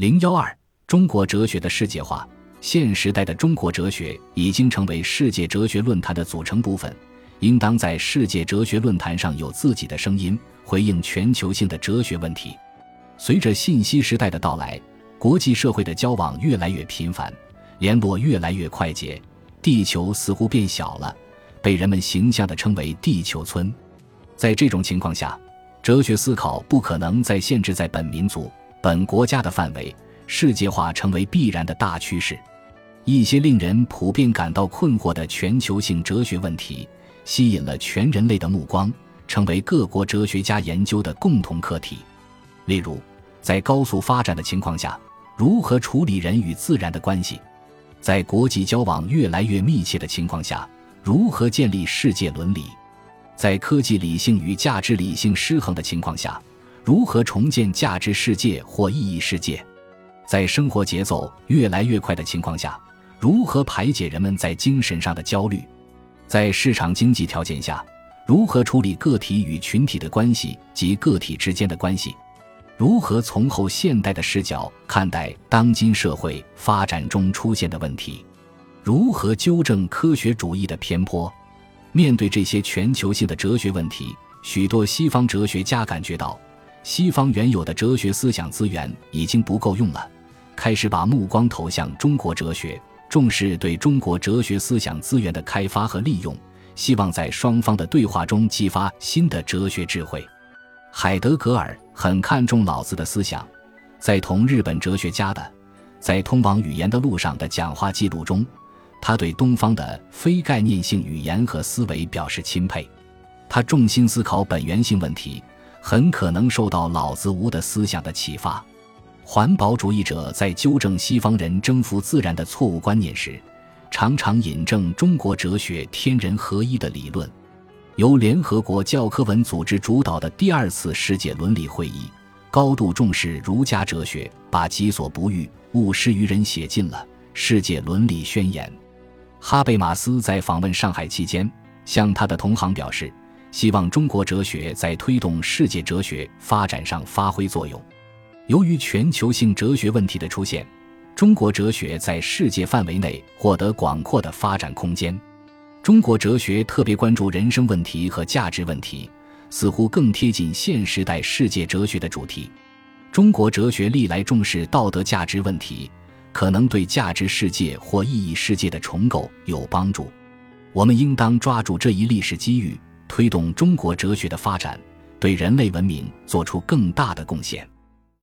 零幺二，中国哲学的世界化。现时代的中国哲学已经成为世界哲学论坛的组成部分，应当在世界哲学论坛上有自己的声音，回应全球性的哲学问题。随着信息时代的到来，国际社会的交往越来越频繁，联络越来越快捷，地球似乎变小了，被人们形象地称为“地球村”。在这种情况下，哲学思考不可能再限制在本民族。本国家的范围，世界化成为必然的大趋势。一些令人普遍感到困惑的全球性哲学问题，吸引了全人类的目光，成为各国哲学家研究的共同课题。例如，在高速发展的情况下，如何处理人与自然的关系；在国际交往越来越密切的情况下，如何建立世界伦理；在科技理性与价值理性失衡的情况下。如何重建价值世界或意义世界？在生活节奏越来越快的情况下，如何排解人们在精神上的焦虑？在市场经济条件下，如何处理个体与群体的关系及个体之间的关系？如何从后现代的视角看待当今社会发展中出现的问题？如何纠正科学主义的偏颇？面对这些全球性的哲学问题，许多西方哲学家感觉到。西方原有的哲学思想资源已经不够用了，开始把目光投向中国哲学，重视对中国哲学思想资源的开发和利用，希望在双方的对话中激发新的哲学智慧。海德格尔很看重老子的思想，在同日本哲学家的在通往语言的路上的讲话记录中，他对东方的非概念性语言和思维表示钦佩。他重心思考本源性问题。很可能受到老子无的思想的启发。环保主义者在纠正西方人征服自然的错误观念时，常常引证中国哲学“天人合一”的理论。由联合国教科文组织主导的第二次世界伦理会议，高度重视儒家哲学，把“己所不欲，勿施于人”写进了《世界伦理宣言》。哈贝马斯在访问上海期间，向他的同行表示。希望中国哲学在推动世界哲学发展上发挥作用。由于全球性哲学问题的出现，中国哲学在世界范围内获得广阔的发展空间。中国哲学特别关注人生问题和价值问题，似乎更贴近现时代世界哲学的主题。中国哲学历来重视道德价值问题，可能对价值世界或意义世界的重构有帮助。我们应当抓住这一历史机遇。推动中国哲学的发展，对人类文明做出更大的贡献。